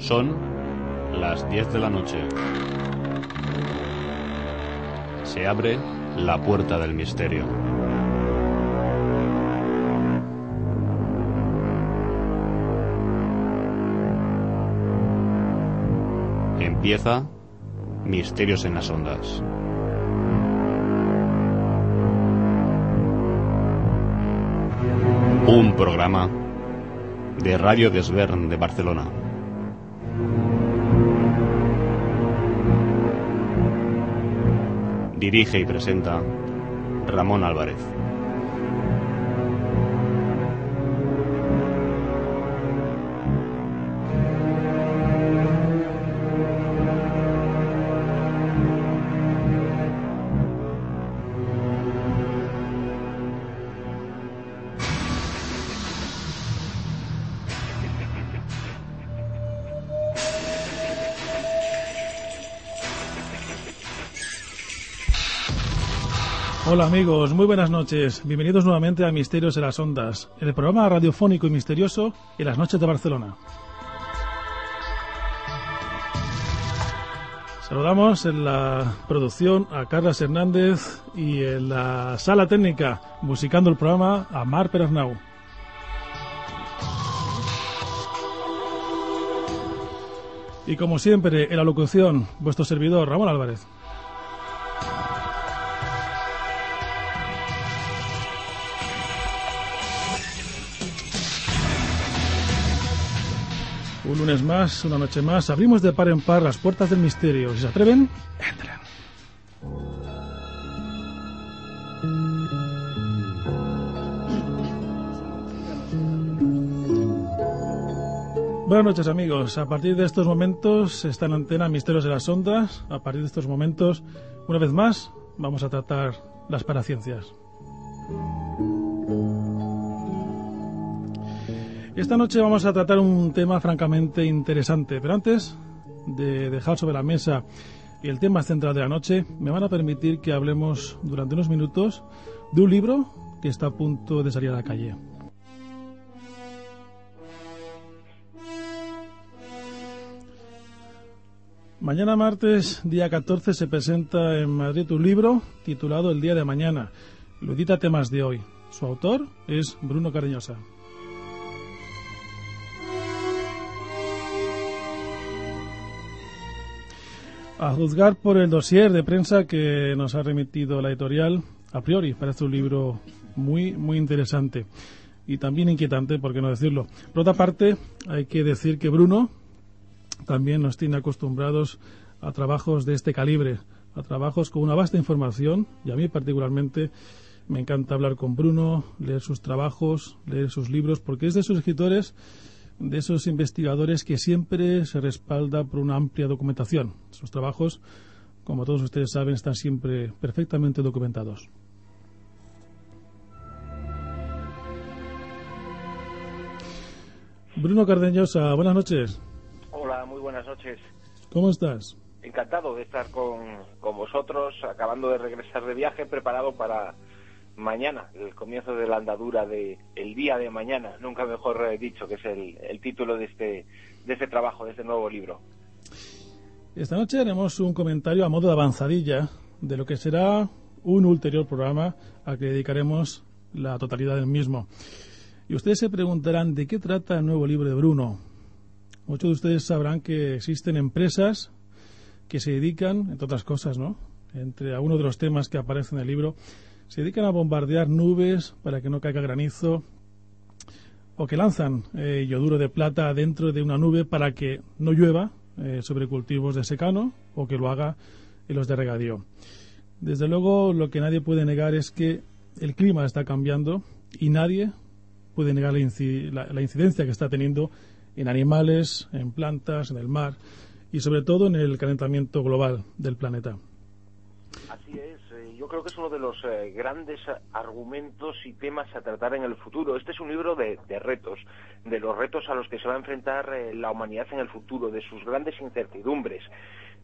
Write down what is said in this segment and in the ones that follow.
Son las 10 de la noche. Se abre la puerta del misterio. Empieza Misterios en las Ondas. Un programa de Radio Desvern de Barcelona. Dirige y presenta Ramón Álvarez. Hola amigos, muy buenas noches. Bienvenidos nuevamente a Misterios de las Ondas, el programa radiofónico y misterioso en las noches de Barcelona. Saludamos en la producción a Carlos Hernández y en la sala técnica, musicando el programa, a Mar Perasnau. Y como siempre, en la locución, vuestro servidor, Ramón Álvarez. Un lunes más, una noche más, abrimos de par en par las puertas del misterio. Si se atreven, entren. Buenas noches amigos. A partir de estos momentos está en antena Misterios de las Ondas. A partir de estos momentos, una vez más, vamos a tratar las paraciencias. Esta noche vamos a tratar un tema francamente interesante, pero antes de dejar sobre la mesa el tema central de la noche, me van a permitir que hablemos durante unos minutos de un libro que está a punto de salir a la calle. Mañana martes, día 14, se presenta en Madrid un libro titulado El día de mañana. Lo edita temas de hoy. Su autor es Bruno Cariñosa. A juzgar por el dossier de prensa que nos ha remitido la editorial, a priori parece un libro muy, muy interesante y también inquietante, por qué no decirlo. Por otra parte, hay que decir que Bruno también nos tiene acostumbrados a trabajos de este calibre, a trabajos con una vasta información y a mí particularmente me encanta hablar con Bruno, leer sus trabajos, leer sus libros, porque es de sus escritores de esos investigadores que siempre se respalda por una amplia documentación. Sus trabajos, como todos ustedes saben, están siempre perfectamente documentados. Bruno Cardeñosa, buenas noches. Hola, muy buenas noches. ¿Cómo estás? Encantado de estar con, con vosotros, acabando de regresar de viaje, preparado para mañana, el comienzo de la andadura de el día de mañana, nunca mejor dicho, que es el, título de este, de este trabajo, de este nuevo libro. Esta noche haremos un comentario a modo de avanzadilla de lo que será un ulterior programa al que dedicaremos la totalidad del mismo. Y ustedes se preguntarán de qué trata el nuevo libro de Bruno. Muchos de ustedes sabrán que existen empresas que se dedican, entre otras cosas, ¿no? Entre algunos de los temas que aparecen en el libro, se dedican a bombardear nubes para que no caiga granizo o que lanzan eh, yoduro de plata dentro de una nube para que no llueva eh, sobre cultivos de secano o que lo haga en los de regadío. Desde luego, lo que nadie puede negar es que el clima está cambiando y nadie puede negar la, incidencia que está teniendo en animales, en plantas, en el mar y sobre todo en el calentamiento global del planeta. Así es, creo que es uno de los eh, grandes argumentos y temas a tratar en el futuro. Este es un libro de, retos, de los retos a los que se va a enfrentar eh, la humanidad en el futuro, de sus grandes incertidumbres.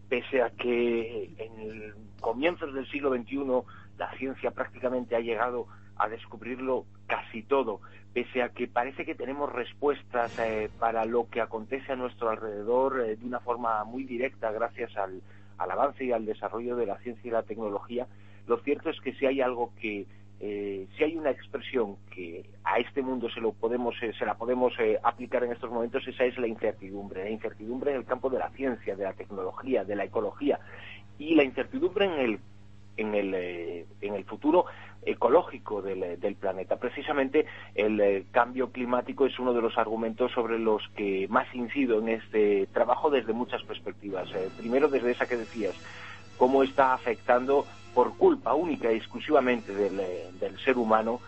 Pese a que en comienzos del siglo XXI la ciencia prácticamente ha llegado a descubrirlo casi todo, pese a que parece que tenemos respuestas para lo que acontece a nuestro alrededor de una forma muy directa gracias al avance y al desarrollo de la ciencia y la tecnología, lo cierto es que si hay algo que eh, si hay una expresión que a este mundo se lo podemos eh, se la podemos eh, aplicar en estos momentos esa es la incertidumbre la incertidumbre en el campo de la ciencia de la tecnología de la ecología y la incertidumbre en el en el, en el futuro ecológico del, del planeta. Precisamente el cambio climático es uno de los argumentos sobre los que más incido en este trabajo desde muchas perspectivas. primero, desde esa que decías, cómo está afectando por culpa única y exclusivamente del, del ser humano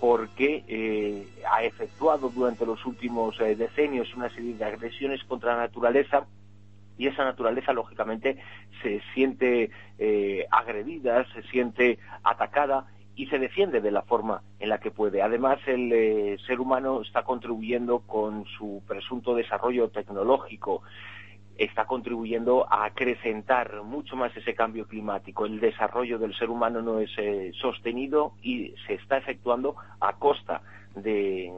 porque ha efectuado durante los últimos decenios una serie de agresiones contra la naturaleza y esa naturaleza lógicamente se siente eh, agredida, se siente atacada y se defiende de la forma en la que puede. Además, el eh, ser humano está contribuyendo con su presunto desarrollo tecnológico, está contribuyendo a acrecentar mucho más ese cambio climático. El desarrollo del ser humano no es eh, sostenido y se está efectuando a costa de,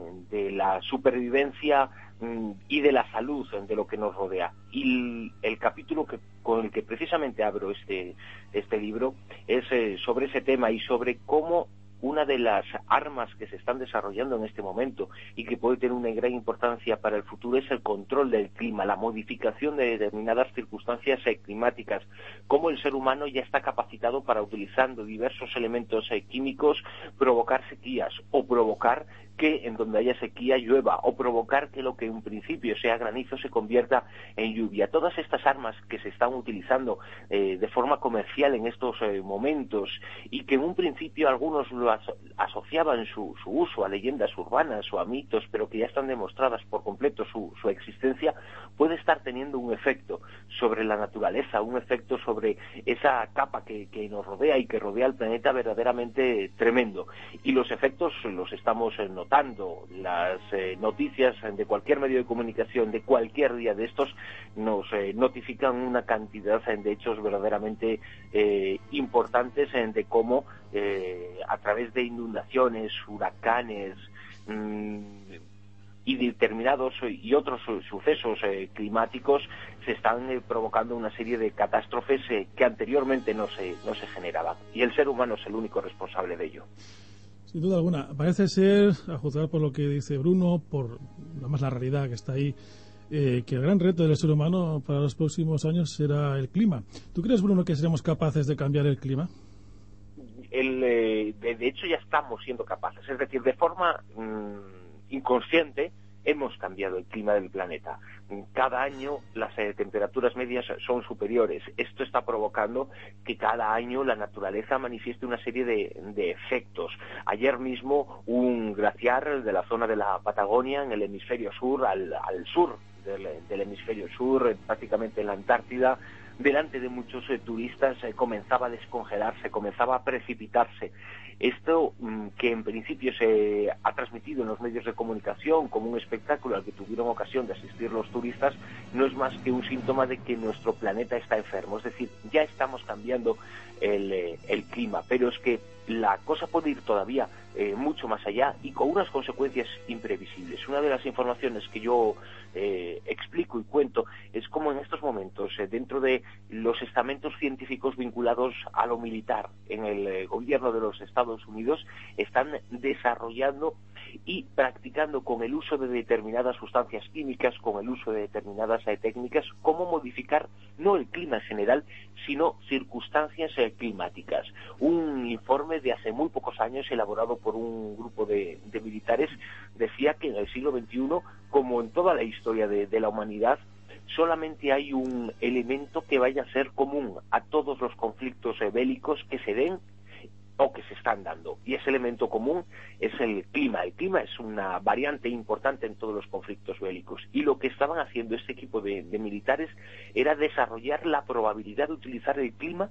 la supervivencia Mm, y de la salud de lo que nos rodea. Y el, capítulo que, con el que precisamente abro este, este libro es eh, sobre ese tema y sobre cómo una de las armas que se están desarrollando en este momento y que puede tener una gran importancia para el futuro es el control del clima, la modificación de determinadas circunstancias climáticas, cómo el ser humano ya está capacitado para, utilizando diversos elementos eh, químicos, provocar sequías o provocar que en donde haya sequía llueva o provocar que lo que en principio sea granizo se convierta en lluvia. Todas estas armas que se están utilizando eh, de forma comercial en estos eh, momentos y que en un principio algunos lo asociaban su, uso a leyendas urbanas o a mitos, pero que ya están demostradas por completo su, existencia, puede estar teniendo un efecto sobre la naturaleza, un efecto sobre esa capa que, nos rodea y que rodea al planeta verdaderamente tremendo. Y los efectos los estamos notando notando las eh, noticias de cualquier medio de comunicación de cualquier día de estos nos eh, notifican una cantidad de hechos verdaderamente eh, importantes de cómo a través de inundaciones, huracanes, mm, y determinados y otros sucesos climáticos se están provocando una serie de catástrofes que anteriormente no se, no se generaban. Y el ser humano es el único responsable de ello. Sin duda alguna. Parece ser, a juzgar por lo que dice Bruno, por más la realidad que está ahí, eh, que el gran reto del ser humano para los próximos años será el clima. ¿Tú crees, Bruno, que seremos capaces de cambiar el clima? Eh, de, hecho, ya estamos siendo capaces. Es decir, de forma mm, inconsciente, hemos cambiado el clima del planeta. Cada año las eh, temperaturas medias son superiores. Esto está provocando que cada año la naturaleza manifieste una serie de, efectos. Ayer mismo un glaciar de la zona de la Patagonia, en el hemisferio sur, al, sur del, hemisferio sur, prácticamente en la Antártida, delante de muchos eh, turistas eh, comenzaba a descongelarse, comenzaba a precipitarse. Esto mm, que en principio se ha transmitido en los medios de comunicación como un espectáculo al que tuvieron ocasión de asistir los turistas, no es más que un síntoma de que nuestro planeta está enfermo. Es decir, ya estamos cambiando el, eh, clima, pero es que la cosa puede ir todavía mucho más allá y con unas consecuencias imprevisibles. Una de las informaciones que yo eh, explico y cuento es cómo en estos momentos, dentro de los estamentos científicos vinculados a lo militar en el gobierno de los Estados Unidos están desarrollando y practicando con el uso de determinadas sustancias químicas, con el uso de determinadas eh, técnicas, cómo modificar no el clima en general, sino circunstancias eh, climáticas. Un informe de hace muy pocos años, elaborado por un grupo de, militares, decía que en el siglo XXI, como en toda la historia de la humanidad, solamente hay un elemento que vaya a ser común a todos los conflictos bélicos que se den o que se están dando. Y ese elemento común es el clima. El clima es una variante importante en todos los conflictos bélicos. Y lo que estaban haciendo este equipo de, militares era desarrollar la probabilidad de utilizar el clima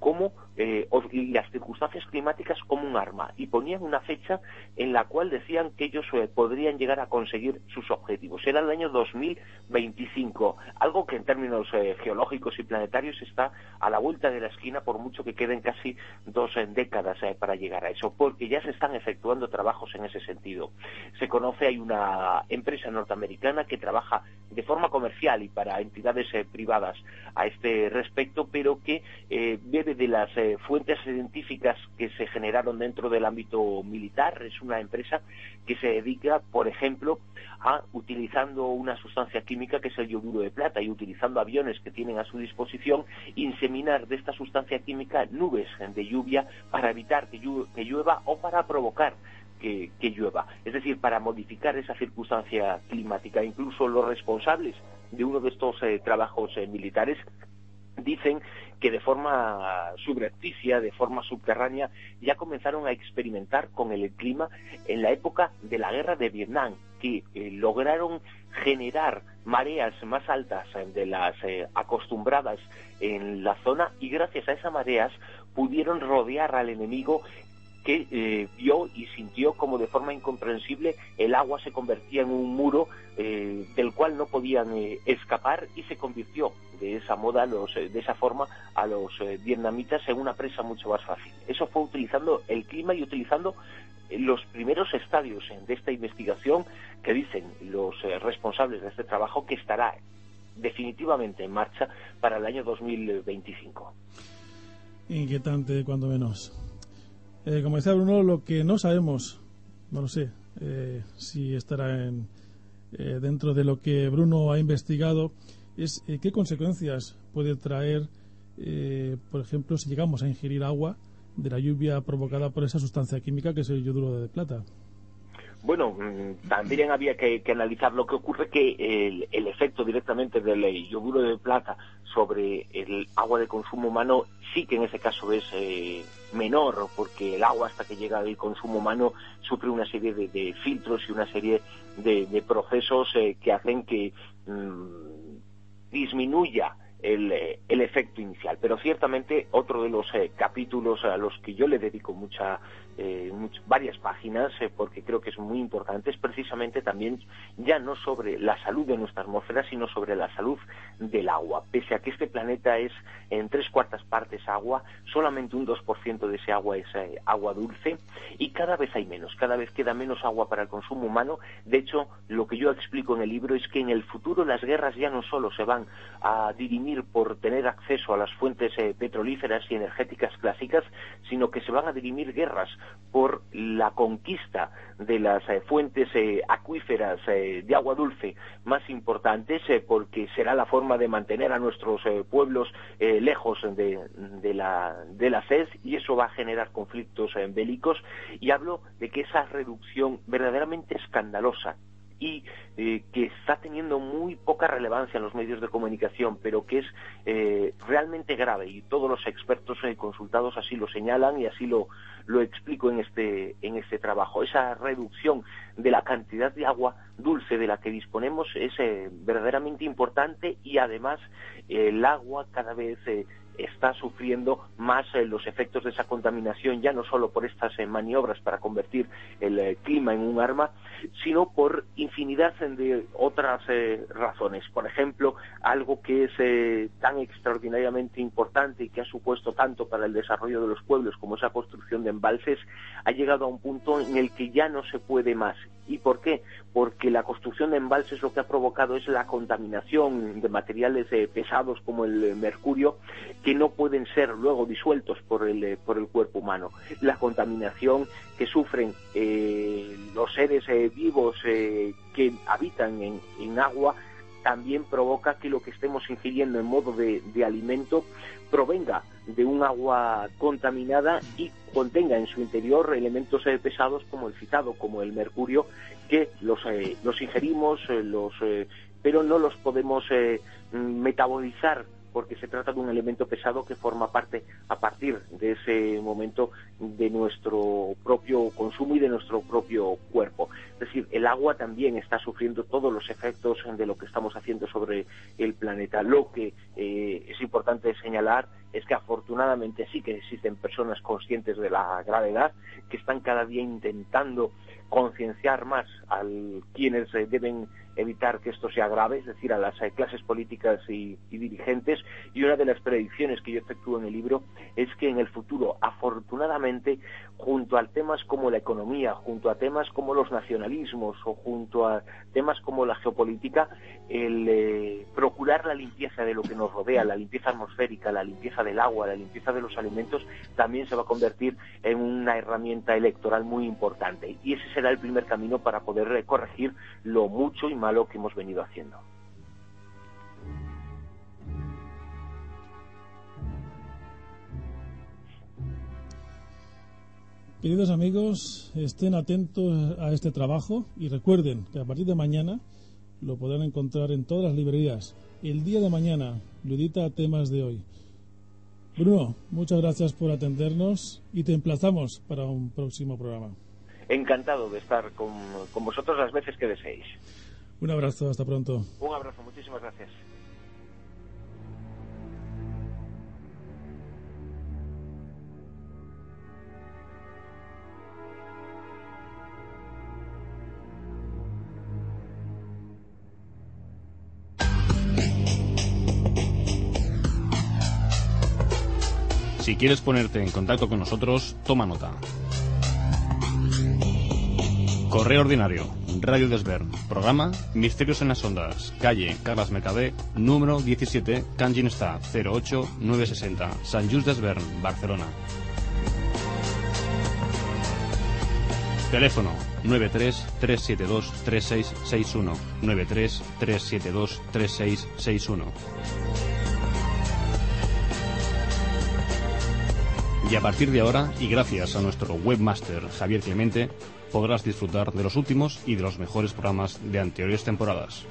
como eh, las circunstancias climáticas como un arma. Y ponían una fecha en la cual decían que ellos eh, podrían llegar a conseguir sus objetivos. Era el año 2025, algo que en términos eh, geológicos y planetarios está a la vuelta de la esquina, por mucho que queden casi dos décadas eh, para llegar a eso, porque ya se están efectuando trabajos en ese sentido. Se conoce, hay una empresa norteamericana que trabaja de forma comercial y para entidades privadas a este respecto, pero que eh, de las fuentes científicas que se generaron dentro del ámbito militar. Es una empresa que se dedica, por ejemplo, a utilizando una sustancia química que es el yoduro de plata y utilizando aviones que tienen a su disposición, inseminar de esta sustancia química nubes de lluvia para evitar que, llueva o para provocar que, llueva. Es decir, para modificar esa circunstancia climática. Incluso los responsables de uno de estos eh, trabajos eh, militares dicen que de forma subrepticia, de forma subterránea, ya comenzaron a experimentar con el clima en la época de la guerra de Vietnam, que eh, lograron generar mareas más altas de las acostumbradas en la zona y gracias a esas mareas pudieron rodear al enemigo que eh, vio y sintió como de forma incomprensible el agua se convertía en un muro eh, del cual no podían eh, escapar y se convirtió de esa moda, los, de esa forma, a los vietnamitas en una presa mucho más fácil. Eso fue utilizando el clima y utilizando los primeros estadios de esta investigación que dicen los responsables de este trabajo que estará definitivamente en marcha para el año 2025 inquietante cuando menos. Eh, como decía Bruno, lo que no sabemos, no lo sé, eh, si estará en, eh, dentro de lo que Bruno ha investigado, es qué consecuencias puede traer, por ejemplo, si llegamos a ingerir agua de la lluvia provocada por esa sustancia química que es el yoduro de plata. Bueno, mm, también había que, analizar lo que ocurre que el, el efecto directamente del yoduro de plata sobre el agua de consumo humano sí que en ese caso es eh, menor, porque el agua hasta que llega al consumo humano sufre una serie de, filtros y una serie de, procesos eh, que hacen que mm, disminuya el, eh, el, efecto inicial. Pero ciertamente otro de los capítulos a los que yo le dedico mucha eh, varias páginas, eh, porque creo que es muy importante, es precisamente también ya no sobre la salud de nuestra atmósfera, sino sobre la salud del agua. Pese a que este planeta es en tres cuartas partes agua, solamente un 2% de ese agua es eh, agua dulce y cada vez hay menos, cada vez queda menos agua para el consumo humano. De hecho, lo que yo explico en el libro es que en el futuro las guerras ya no solo se van a dirimir por tener acceso a las fuentes petrolíferas y energéticas clásicas, sino que se van a dirimir guerras por la conquista de las eh, fuentes eh, acuíferas eh, de agua dulce más importantes, porque será la forma de mantener a nuestros pueblos lejos de, la, de la sed y eso va a generar conflictos bélicos. Y hablo de que esa reducción verdaderamente escandalosa y eh, que está teniendo muy poca relevancia en los medios de comunicación, pero que es eh, realmente grave y todos los expertos eh, consultados así lo señalan y así lo, lo explico en este, en este trabajo. Esa reducción de la cantidad de agua dulce de la que disponemos es verdaderamente importante y además el agua cada vez está sufriendo más eh, los efectos de esa contaminación, ya no solo por estas eh, maniobras para convertir el eh, clima en un arma, sino por infinidad de otras razones. Por ejemplo, algo que es tan extraordinariamente importante y que ha supuesto tanto para el desarrollo de los pueblos como esa construcción de embalses, ha llegado a un punto en el que ya no se puede más. ¿Y por qué? Porque la construcción de embalses lo que ha provocado es la contaminación de materiales pesados como el mercurio, que no pueden ser luego disueltos por el, eh, por el cuerpo humano. La contaminación que sufren eh, los seres eh, vivos que habitan en, en, agua también provoca que lo que estemos ingiriendo en modo de, de alimento provenga de un agua contaminada y contenga en su interior elementos pesados como el citado, como el mercurio, que los, los ingerimos, los pero no los podemos eh, metabolizar porque se trata de un elemento pesado que forma parte a partir de ese momento de nuestro propio consumo y de nuestro propio cuerpo. Es decir, el agua también está sufriendo todos los efectos de lo que estamos haciendo sobre el planeta. Lo que eh, es importante señalar es que afortunadamente sí que existen personas conscientes de la gravedad que están cada día intentando concienciar más a quienes eh, deben evitar que esto sea grave, es decir, a las clases políticas y, dirigentes. Y una de las predicciones que yo efectúo en el libro es que en el futuro, afortunadamente, junto a temas como la economía, junto a temas como los nacionalismos o junto a temas como la geopolítica, el eh, procurar la limpieza de lo que nos rodea, la limpieza atmosférica, la limpieza del agua, la limpieza de los alimentos, también se va a convertir en una herramienta electoral muy importante. Y ese será el primer camino para poder eh, corregir lo mucho y malo que hemos venido haciendo. Queridos amigos, estén atentos a este trabajo y recuerden que a partir de mañana lo podrán encontrar en todas las librerías. El día de mañana lo edita temas de hoy. Bruno, muchas gracias por atendernos y te emplazamos para un próximo programa. Encantado de estar con, con vosotros las veces que deseéis. Un abrazo, hasta pronto. Un abrazo, muchísimas gracias. Si quieres ponerte en contacto con nosotros, toma nota. Correo ordinario, Radio Desvern, programa Misterios en las Ondas, calle Carlas Mercadé, número 17, Canjin 08960, San Just Desvern, Barcelona. Teléfono 93 372 3661 93 372 3661 Y a partir de ahora, y gracias a nuestro webmaster Javier Clemente, podrás disfrutar de los últimos y de los mejores programas de anteriores temporadas.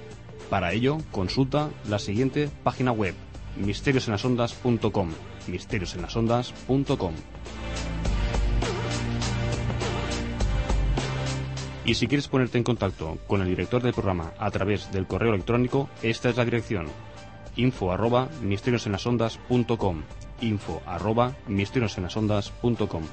Para ello, consulta la siguiente página web, misteriosenlasondas.com, misteriosenlasondas.com. Y si quieres ponerte en contacto con el director del programa a través del correo electrónico, esta es la dirección info arroba misteriosenlasondas.com info arroba misteriosenlasondas.com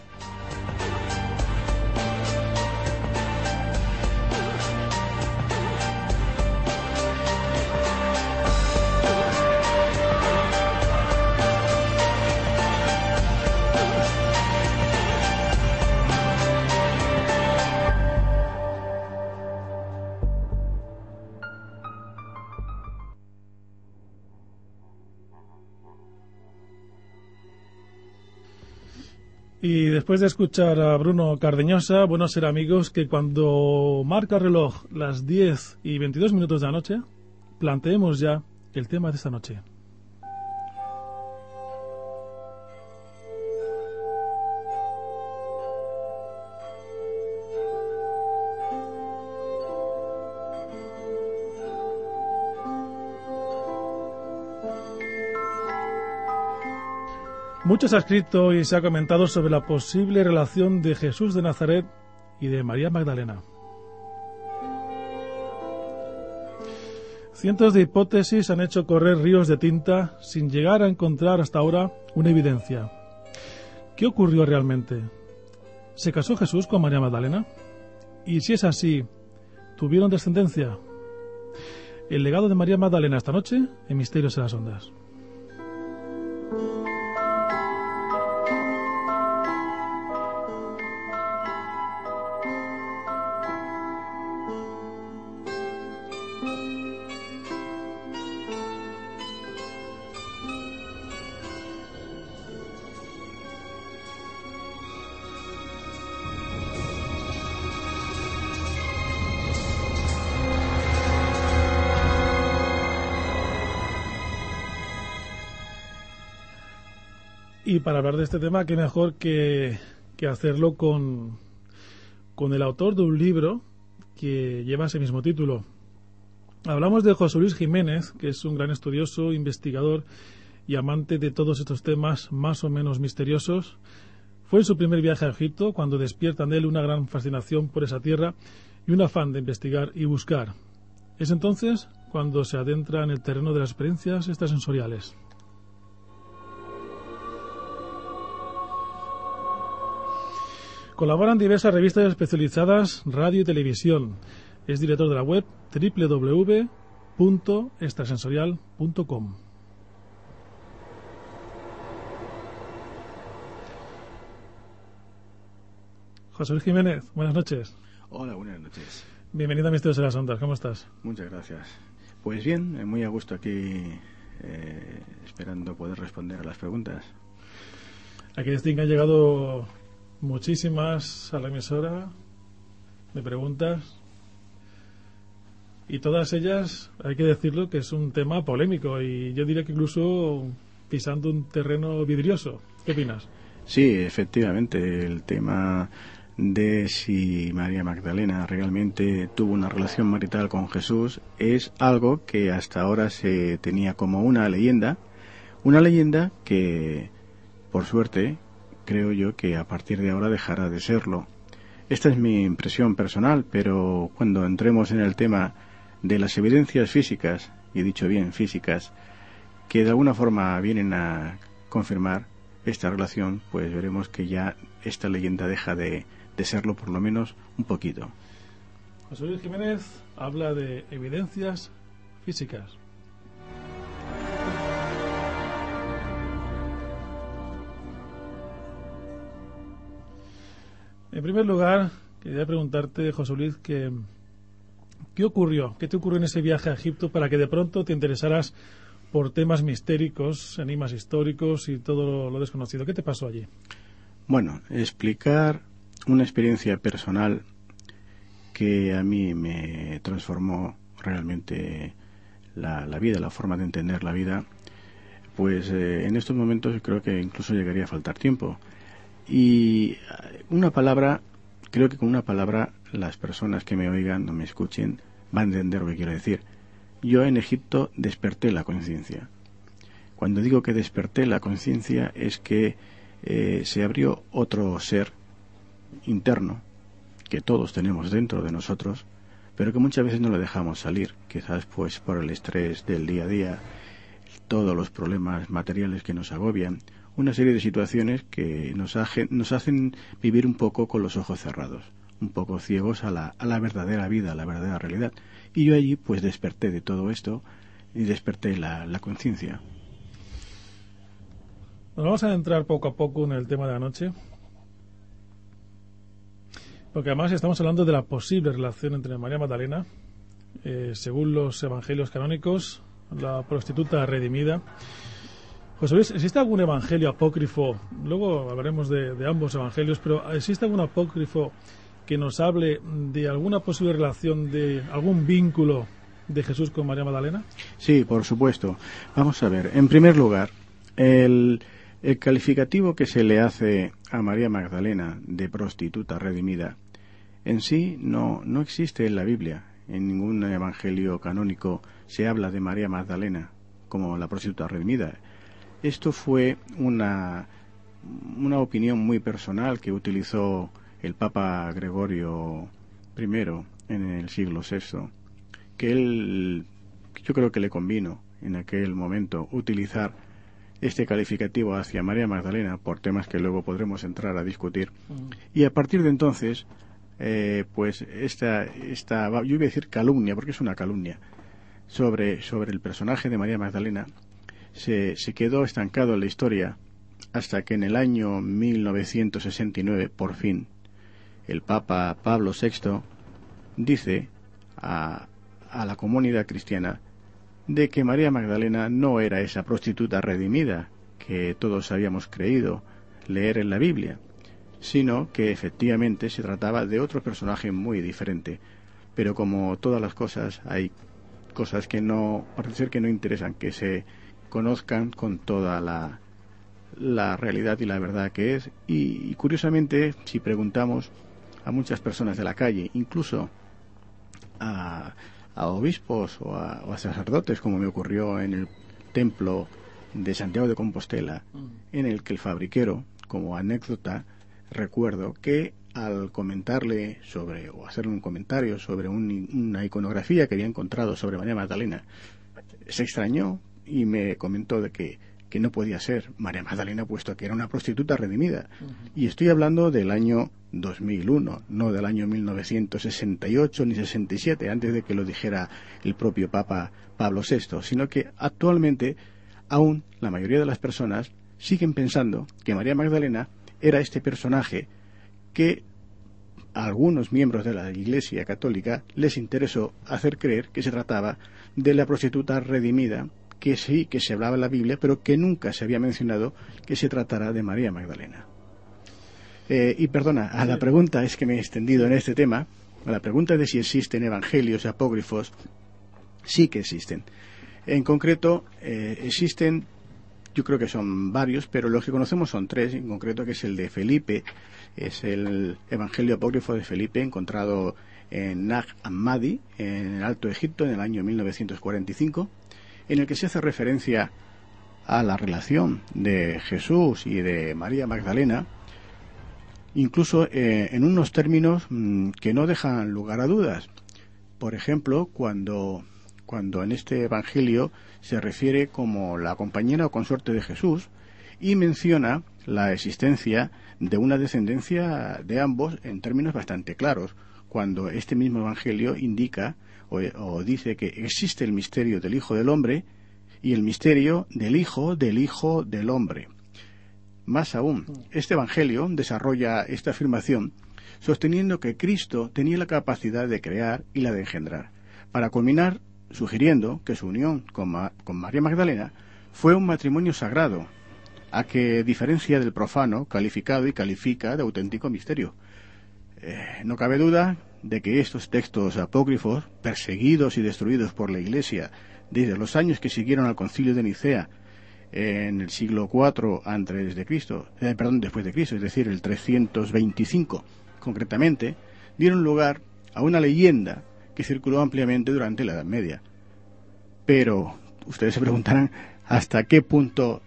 después de escuchar a Bruno Cardeñosa, bueno ser amigos que cuando marca el reloj las 10 y 22 minutos de la noche, planteemos ya el tema de esta noche. Mucho se ha escrito y se ha comentado sobre la posible relación de Jesús de Nazaret y de María Magdalena. Cientos de hipótesis han hecho correr ríos de tinta sin llegar a encontrar hasta ahora una evidencia. ¿Qué ocurrió realmente? ¿Se casó Jesús con María Magdalena? Y si es así, ¿tuvieron descendencia? El legado de María Magdalena esta noche en Misterios en las Ondas. Y para hablar de este tema, qué mejor que, hacerlo con, con el autor de un libro que lleva ese mismo título. Hablamos de José Luis Jiménez, que es un gran estudioso, investigador y amante de todos estos temas más o menos misteriosos. Fue en su primer viaje a Egipto cuando despierta en él una gran fascinación por esa tierra y un afán de investigar y buscar. Es entonces cuando se adentra en el terreno de las experiencias extrasensoriales. Colabora en diversas revistas especializadas, radio y televisión. Es director de la web www.extrasensorial.com. José Luis Jiménez, buenas noches. Hola, buenas noches. Bienvenido a Misterios de las Ondas, ¿cómo estás? Muchas gracias. Pues bien, muy a gusto aquí, eh, esperando poder responder a las preguntas. Aquí desde que han llegado muchísimas a la emisora de preguntas y todas ellas, hay que decirlo, que es un tema polémico y yo diría que incluso pisando un terreno vidrioso. ¿Qué opinas? Sí, efectivamente, el tema de si María Magdalena realmente tuvo una relación marital con Jesús es algo que hasta ahora se tenía como una leyenda, una leyenda que, por suerte, creo yo que a partir de ahora dejará de serlo. Esta es mi impresión personal, pero cuando entremos en el tema de las evidencias físicas, y dicho bien físicas, que de alguna forma vienen a confirmar esta relación, pues veremos que ya esta leyenda deja de, de serlo por lo menos un poquito. José Luis Jiménez habla de evidencias físicas. En primer lugar, quería preguntarte, José Luis, que, ¿qué ocurrió? ¿Qué te ocurrió en ese viaje a Egipto para que de pronto te interesaras por temas mistéricos, enigmas históricos y todo lo desconocido? ¿Qué te pasó allí? Bueno, explicar una experiencia personal que a mí me transformó realmente la, vida, la forma de entender la vida, pues eh, en estos momentos creo que incluso llegaría a faltar tiempo. Y eh, una palabra, creo que con una palabra las personas que me oigan o me escuchen van a entender lo que quiero decir. Yo en Egipto desperté la conciencia. Cuando digo que desperté la conciencia es que eh, se abrió otro ser interno que todos tenemos dentro de nosotros, pero que muchas veces no lo dejamos salir, quizás pues por el estrés del día a día, todos los problemas materiales que nos agobian, una serie de situaciones que nos, hacen vivir un poco con los ojos cerrados, un poco ciegos a la, la verdadera vida, a la verdadera realidad. Y yo allí pues desperté de todo esto y desperté la, la conciencia. Nos vamos a entrar poco a poco en el tema de anoche. Porque además estamos hablando de la posible relación entre María Magdalena, eh, según los evangelios canónicos, la prostituta redimida. José Luis, ¿existe algún evangelio apócrifo? Luego hablaremos de, ambos evangelios, pero ¿existe algún apócrifo que nos hable de alguna posible relación, de algún vínculo de Jesús con María Magdalena? Sí, por supuesto. Vamos a ver. En primer lugar, el, el calificativo que se le hace a María Magdalena de prostituta redimida en sí no, no existe en la Biblia. En ningún evangelio canónico se habla de María Magdalena como la prostituta redimida. Esto fue una, una opinión muy personal que utilizó el Papa Gregorio I en el siglo VI, que él, yo creo que le convino en aquel momento utilizar este calificativo hacia María Magdalena por temas que luego podremos entrar a discutir. Mm. Y a partir de entonces eh, pues esta, esta, yo iba a decir calumnia, porque es una calumnia, sobre, sobre el personaje de María Magdalena, se, se quedó estancado en la historia hasta que en el año 1969, por fin, el Papa Pablo VI dice a, a la comunidad cristiana de que María Magdalena no era esa prostituta redimida que todos habíamos creído leer en la Biblia, sino que efectivamente se trataba de otro personaje muy diferente. Pero como todas las cosas, hay cosas que no, parece ser que no interesan, que se conozcan con toda la, la realidad y la verdad que es. Y, curiosamente, si preguntamos a muchas personas de la calle, incluso a, a obispos o a, sacerdotes, como me ocurrió en el templo de Santiago de Compostela, mm. en el que el fabriquero, como anécdota, recuerdo que al comentarle sobre, o hacerle un comentario sobre una iconografía que había encontrado sobre María Magdalena, se extrañó y me comentó de que, que no podía ser María Magdalena puesto que era una prostituta redimida. Y estoy hablando del año 2001, no del año 1968 ni 67, antes de que lo dijera el propio Papa Pablo VI, sino que actualmente aún la mayoría de las personas siguen pensando que María Magdalena era este personaje que a algunos miembros de la Iglesia Católica les interesó hacer creer que se trataba de la prostituta redimida, que sí que se hablaba en la Biblia, pero que nunca se había mencionado que se tratara de María Magdalena. Eh, y perdona, a la pregunta es que me he extendido en este tema, a la pregunta de si existen evangelios apócrifos, sí que existen. En concreto, eh, existen yo creo que son varios, pero los que conocemos son tres, en concreto que es el de Felipe, es el Evangelio Apócrifo de Felipe, encontrado en Nag Hammadi, en el Alto Egipto, en el año 1945, en el que se hace referencia a la relación de Jesús y de María Magdalena, incluso eh, en unos términos mm, que no dejan lugar a dudas. Por ejemplo, cuando cuando en este Evangelio se refiere como la compañera o consorte de Jesús y menciona la existencia de una descendencia de ambos en términos bastante claros, cuando este mismo Evangelio indica o, dice que existe el misterio del Hijo del Hombre y el misterio del Hijo del Hijo del Hombre. Más aún, este Evangelio desarrolla esta afirmación sosteniendo que Cristo tenía la capacidad de crear y la de engendrar, para culminar sugiriendo que su unión con, María Magdalena fue un matrimonio sagrado, a que diferencia del profano calificado y califica de auténtico misterio. Eh, no cabe duda de que estos textos apócrifos, perseguidos y destruidos por la Iglesia desde los años que siguieron al concilio de Nicea en el siglo IV antes de Cristo, eh, perdón, después de Cristo, es decir, el 325 concretamente, dieron lugar a una leyenda que circuló ampliamente durante la Edad Media. Pero ustedes se preguntarán hasta qué punto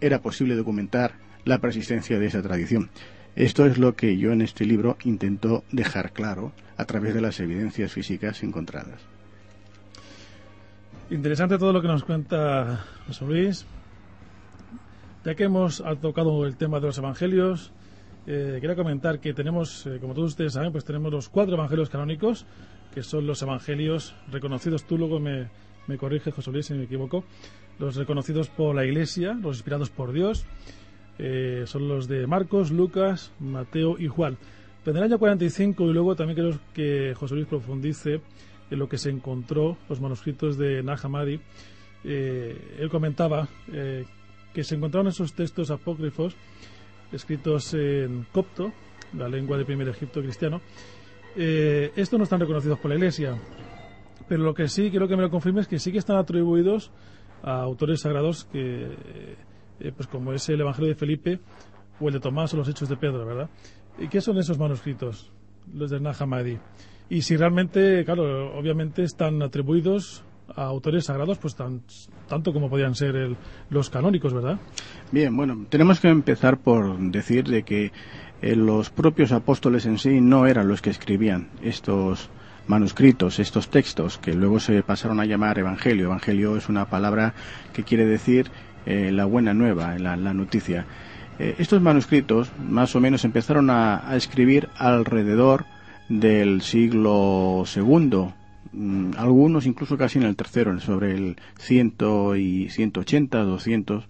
era posible documentar la persistencia de esa tradición. Esto es lo que yo en este libro intento dejar claro a través de las evidencias físicas encontradas. Interesante todo lo que nos cuenta José Luis. Ya que hemos tocado el tema de los evangelios, eh, quería comentar que tenemos, eh, como todos ustedes saben, pues tenemos los cuatro evangelios canónicos, que son los evangelios reconocidos. Tú luego me, me corrige, José Luis, si me equivoco. Los reconocidos por la Iglesia, los inspirados por Dios, eh, son los de Marcos, Lucas, Mateo y Juan. en el año 45 y luego también creo que José Luis profundice en lo que se encontró, los manuscritos de Nahamadi. Eh, él comentaba eh, que se encontraron esos textos apócrifos escritos en copto, la lengua del primer Egipto cristiano, eh, estos no están reconocidos por la Iglesia, pero lo que sí quiero que me lo confirme es que sí que están atribuidos a autores sagrados que, eh, pues como es el Evangelio de Felipe o el de Tomás o los Hechos de Pedro, ¿verdad? ¿Y qué son esos manuscritos, los de Nahamadi? Y si realmente, claro, obviamente están atribuidos a autores sagrados, pues tan, tanto como podían ser los canónicos, ¿verdad? Bien, bueno, tenemos que empezar por decir de que eh, los propios apóstoles en sí no eran los que escribían estos manuscritos, estos textos, que luego se pasaron a llamar Evangelio. Evangelio es una palabra que quiere decir eh, la buena nueva, la, noticia. Eh, estos manuscritos más o menos empezaron a, escribir alrededor del siglo segundo, mm, algunos incluso casi en el tercero, sobre el ciento y 180, 200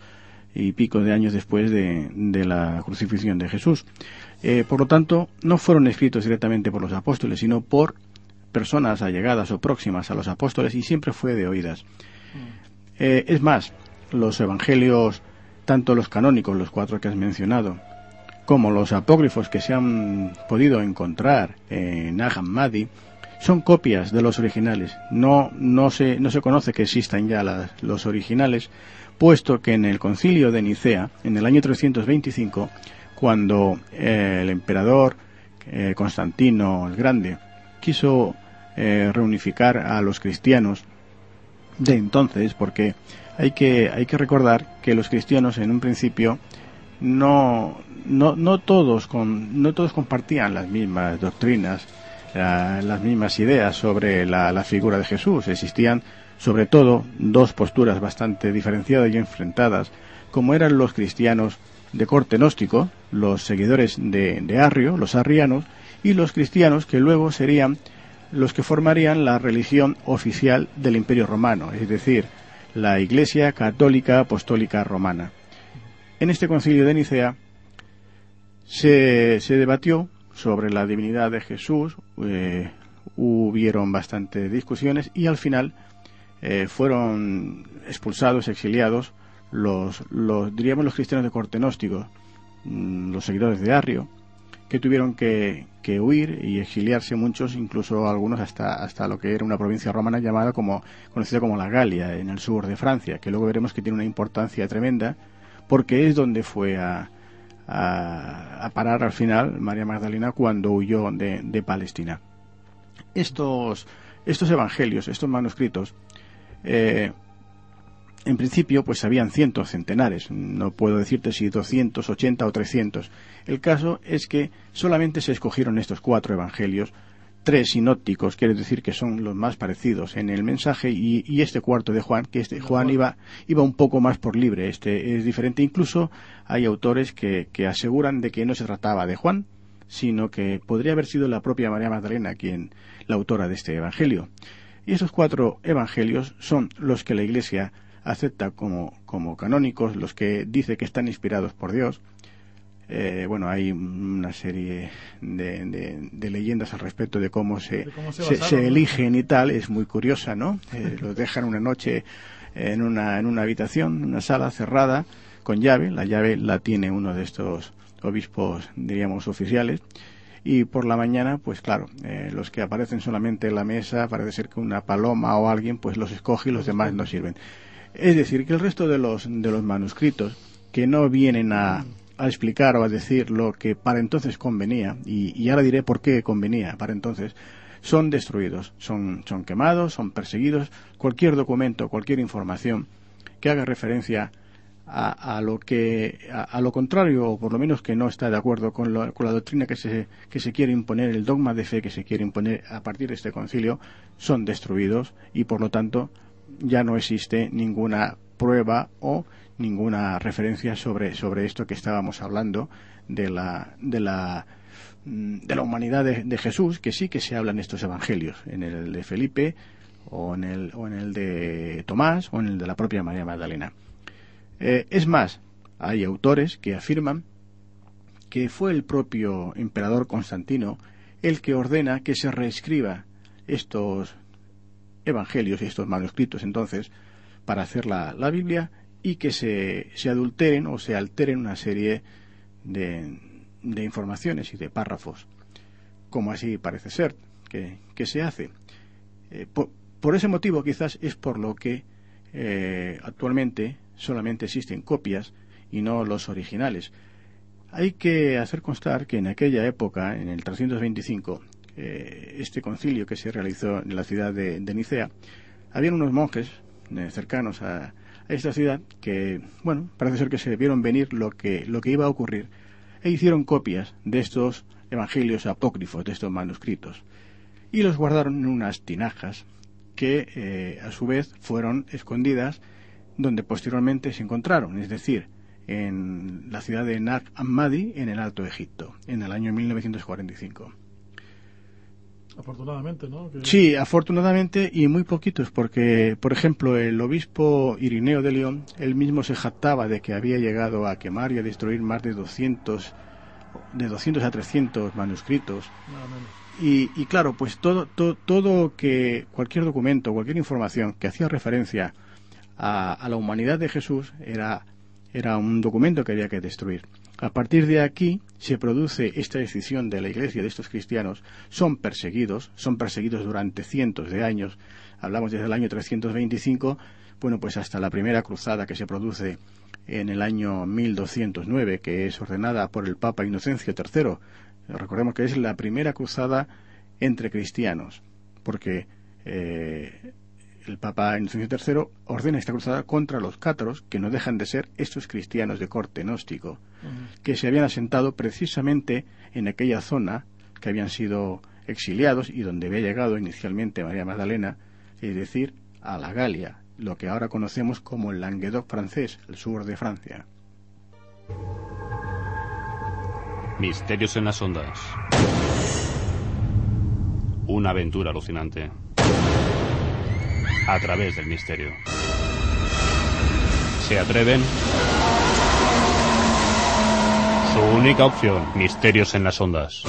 y pico de años después de, la crucifixión de Jesús. Eh, por lo tanto, no fueron escritos directamente por los apóstoles, sino por personas allegadas o próximas a los apóstoles y siempre fue de oídas. Mm. Eh, es más, los evangelios, tanto los canónicos, los cuatro que has mencionado, como los apócrifos que se han podido encontrar en Ahmadi, son copias de los originales. No, no, se, no se conoce que existan ya los originales, puesto que en el concilio de Nicea, en el año 325, cuando eh, el emperador eh, Constantino el Grande quiso eh, reunificar a los cristianos de entonces, porque hay que, hay que recordar que los cristianos en un principio no, no, no, todos, con, no todos compartían las mismas doctrinas, las mismas ideas sobre la, la figura de Jesús. Existían, sobre todo, dos posturas bastante diferenciadas y enfrentadas, como eran los cristianos de corte gnóstico, los seguidores de, de Arrio, los arrianos, y los cristianos que luego serían los que formarían la religión oficial del Imperio Romano, es decir, la Iglesia Católica Apostólica Romana. En este concilio de Nicea se, se debatió sobre la divinidad de Jesús, eh, hubieron bastantes discusiones y al final eh, fueron expulsados, exiliados los, los, diríamos los cristianos de corte gnóstico, mm, los seguidores de Arrio, que tuvieron que, que, huir y exiliarse muchos, incluso algunos hasta, hasta lo que era una provincia romana llamada como, conocida como la Galia, en el sur de Francia, que luego veremos que tiene una importancia tremenda, porque es donde fue a, a, parar al final María Magdalena cuando huyó de, de Palestina. Estos, estos evangelios, estos manuscritos, eh, en principio, pues habían cientos, centenares. No puedo decirte si 280 o 300. El caso es que solamente se escogieron estos cuatro evangelios, tres sinópticos, quiere decir que son los más parecidos en el mensaje, y, este cuarto de Juan, que este Juan iba, iba un poco más por libre. Este es diferente. Incluso hay autores que, que aseguran de que no se trataba de Juan, sino que podría haber sido la propia María Magdalena quien la autora de este evangelio. Y esos cuatro evangelios son los que la Iglesia acepta como, como canónicos, los que dice que están inspirados por Dios. Eh, bueno, hay una serie de, de, leyendas al respecto de cómo se, se, eligen y tal, es muy curiosa, ¿no? Eh, los dejan una noche en una, en una habitación, una sala cerrada, con llave, la llave la tiene uno de estos obispos, diríamos, oficiales, y por la mañana, pues claro, eh, los que aparecen solamente en la mesa, parece ser que una paloma o alguien, pues los escoge y los demás no sirven. Es decir, que el resto de los, de los manuscritos que no vienen a, a explicar o a decir lo que para entonces convenía, y, y, ahora diré por qué convenía para entonces, son destruidos, son, son quemados, son perseguidos. Cualquier documento, cualquier información que haga referencia a, a lo que a, lo contrario o por lo menos que no está de acuerdo con, con la doctrina que se, que se quiere imponer, el dogma de fe que se quiere imponer a partir de este concilio, son destruidos y por lo tanto ya no existe ninguna prueba o ninguna referencia sobre, sobre esto que estábamos hablando de la, de la, mm, de la humanidad de, Jesús, que sí que se habla en estos evangelios, en el de Felipe o en el, o en el de Tomás o en el de la propia María Magdalena. Eh, es más, hay autores que afirman que fue el propio emperador Constantino el que ordena que se reescriba estos evangelios y estos manuscritos entonces para hacer la, la Biblia y que se, se, adulteren o se alteren una serie de, de, informaciones y de párrafos, como así parece ser que, que se hace. Eh, por, ese motivo quizás es por lo que eh, actualmente solamente existen copias y no los originales. Hay que hacer constar que en aquella época, en el 325, eh, este concilio que se realizó en la ciudad de, de Nicea, habían unos monjes eh, cercanos a, a, esta ciudad que, bueno, parece ser que se vieron venir lo que, lo que iba a ocurrir e hicieron copias de estos evangelios apócrifos, de estos manuscritos, y los guardaron en unas tinajas que eh, a su vez fueron escondidas donde posteriormente se encontraron, es decir, en la ciudad de Nag Hammadi, en el Alto Egipto, en el año 1945. Afortunadamente, ¿no? Que... Sí, afortunadamente y muy poquitos, porque, por ejemplo, el obispo Irineo de León, él mismo se jactaba de que había llegado a quemar y a destruir más de 200, de 200 a 300 manuscritos. Y, y, claro, pues todo, todo, todo que, cualquier documento, cualquier información que hacía referencia a, a la humanidad de Jesús era, era un documento que había que destruir. A partir de aquí se produce esta decisión de la Iglesia, de estos cristianos, son perseguidos, son perseguidos durante cientos de años, hablamos desde el año 325, bueno, pues hasta la primera cruzada que se produce en el año 1209, que es ordenada por el Papa Inocencio III. Recordemos que es la primera cruzada entre cristianos, porque eh, el Papa Inocencio III ordena esta cruzada contra los cátaros, que no dejan de ser estos cristianos de corte gnóstico, que se habían asentado precisamente en aquella zona que habían sido exiliados y donde había llegado inicialmente María Magdalena, es decir, a la Galia, lo que ahora conocemos como el Languedoc francés, el sur de Francia. Misterios en las ondas. Una aventura alucinante. A través del misterio. ¿Se atreven? Su única opción, Misterios en las ondas.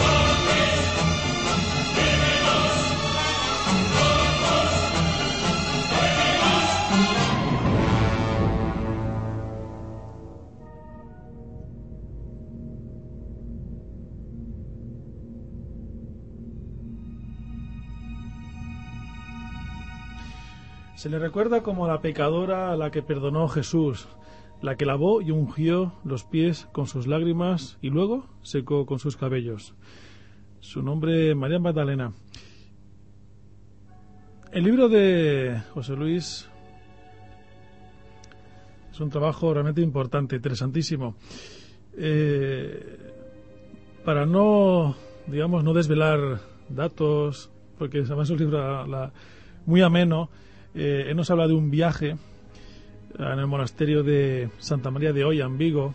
Se le recuerda como la pecadora a la que perdonó Jesús, la que lavó y ungió los pies con sus lágrimas y luego secó con sus cabellos. Su nombre María Magdalena. El libro de José Luis es un trabajo realmente importante, interesantísimo. Eh, para no, digamos, no desvelar datos, porque además es un libro la, muy ameno, eh, él nos habla de un viaje en el monasterio de Santa María de Hoya, en Vigo.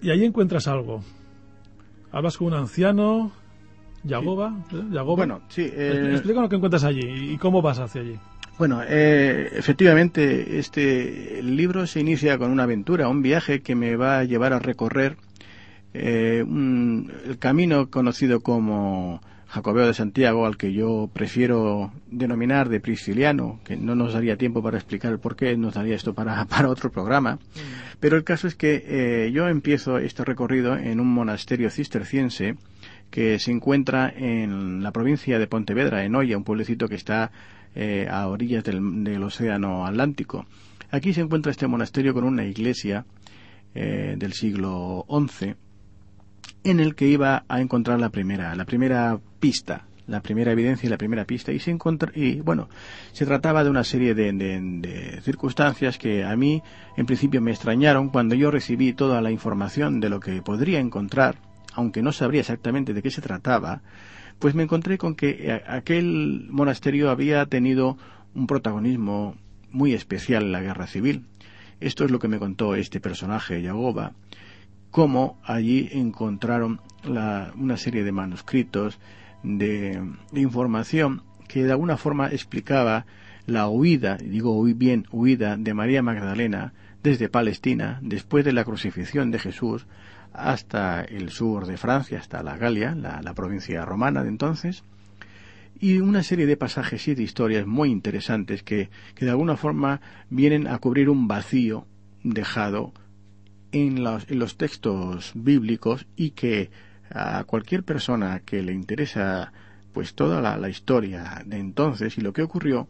Y ahí encuentras algo. Hablas con un anciano, Yagoba. ¿eh? Bueno, sí. Eh... Explica lo que encuentras allí y cómo vas hacia allí. Bueno, eh, efectivamente, este libro se inicia con una aventura, un viaje que me va a llevar a recorrer eh, un, el camino conocido como Jacobeo de Santiago, al que yo prefiero denominar de prisciliano, que no nos daría tiempo para explicar el por qué, nos daría esto para, para otro programa. Mm. Pero el caso es que eh, yo empiezo este recorrido en un monasterio cisterciense que se encuentra en la provincia de Pontevedra, en Hoya, un pueblecito que está eh, a orillas del, del, Océano Atlántico. Aquí se encuentra este monasterio con una iglesia eh, del siglo XI en el que iba a encontrar la primera, la primera pista, la primera evidencia y la primera pista. Y se encontró, y bueno se trataba de una serie de, de, de, circunstancias que a mí en principio me extrañaron cuando yo recibí toda la información de lo que podría encontrar aunque no sabría exactamente de qué se trataba pues me encontré con que aquel monasterio había tenido un protagonismo muy especial en la guerra civil. Esto es lo que me contó este personaje Yagoba cómo allí encontraron la, una serie de manuscritos de, información que de alguna forma explicaba la huida, digo bien huida, de María Magdalena desde Palestina después de la crucifixión de Jesús hasta el sur de Francia, hasta la Galia, la, la provincia romana de entonces, y una serie de pasajes y de historias muy interesantes que, que de alguna forma vienen a cubrir un vacío dejado en los, en los textos bíblicos y que a cualquier persona que le interesa pues toda la, historia de entonces y lo que ocurrió,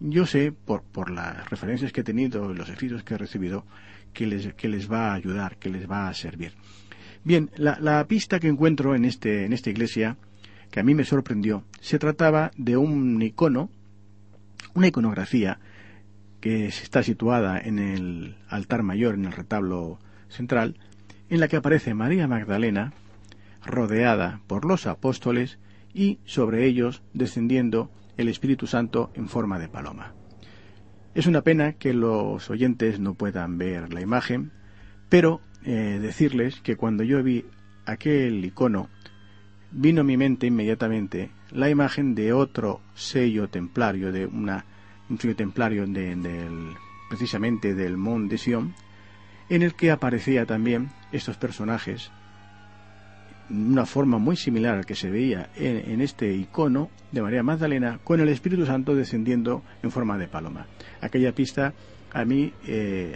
yo sé por, por las referencias que he tenido, los escritos que he recibido, que les, que les va a ayudar, que les va a servir. Bien, la, la pista que encuentro en, este, en esta iglesia, que a mí me sorprendió, se trataba de un icono, una iconografía que está situada en el altar mayor, en el retablo central, en la que aparece María Magdalena, rodeada por los apóstoles y sobre ellos descendiendo el Espíritu Santo en forma de paloma. Es una pena que los oyentes no puedan ver la imagen, pero eh, decirles que cuando yo vi aquel icono, vino a mi mente inmediatamente la imagen de otro sello templario, de un sello templario de, precisamente del Mont de Sion, en el que aparecía también estos personajes una forma muy similar al que se veía en, este icono de María Magdalena con el Espíritu Santo descendiendo en forma de paloma. Aquella pista a mí eh,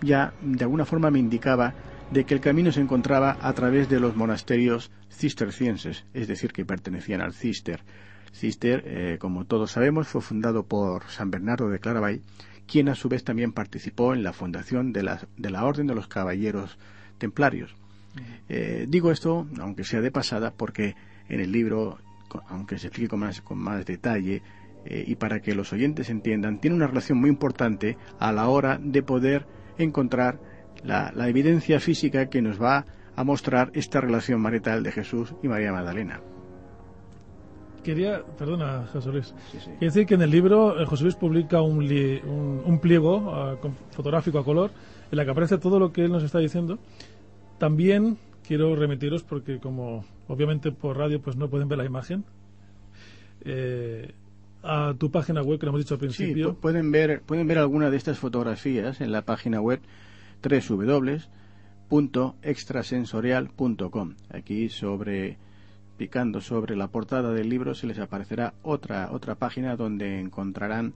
ya de alguna forma me indicaba de que el camino se encontraba a través de los monasterios cistercienses, es decir, que pertenecían al cister. Cister, eh, como todos sabemos, fue fundado por San Bernardo de Claraval quien a su vez también participó en la fundación de la, de la Orden de los Caballeros Templarios. Eh, digo esto, aunque sea de pasada, porque en el libro aunque se explique con más, con más detalle, eh, y para que los oyentes entiendan, tiene una relación muy importante a la hora de poder encontrar la, evidencia física que nos va a mostrar esta relación marital de Jesús y María Magdalena. Quería, perdona, José Luis. Quiere decir que en el libro eh, José Luis publica un, un, pliego ah, fotográfico a color en la que aparece todo lo que él nos está diciendo. También quiero remitiros porque como obviamente por radio pues no pueden ver la imagen. Eh, a tu página web que lo hemos dicho al principio. Sí, pueden ver, pueden ver alguna de estas fotografías en la página web www.extrasensorial.com. Aquí sobre picando sobre la portada del libro se les aparecerá otra otra página donde encontrarán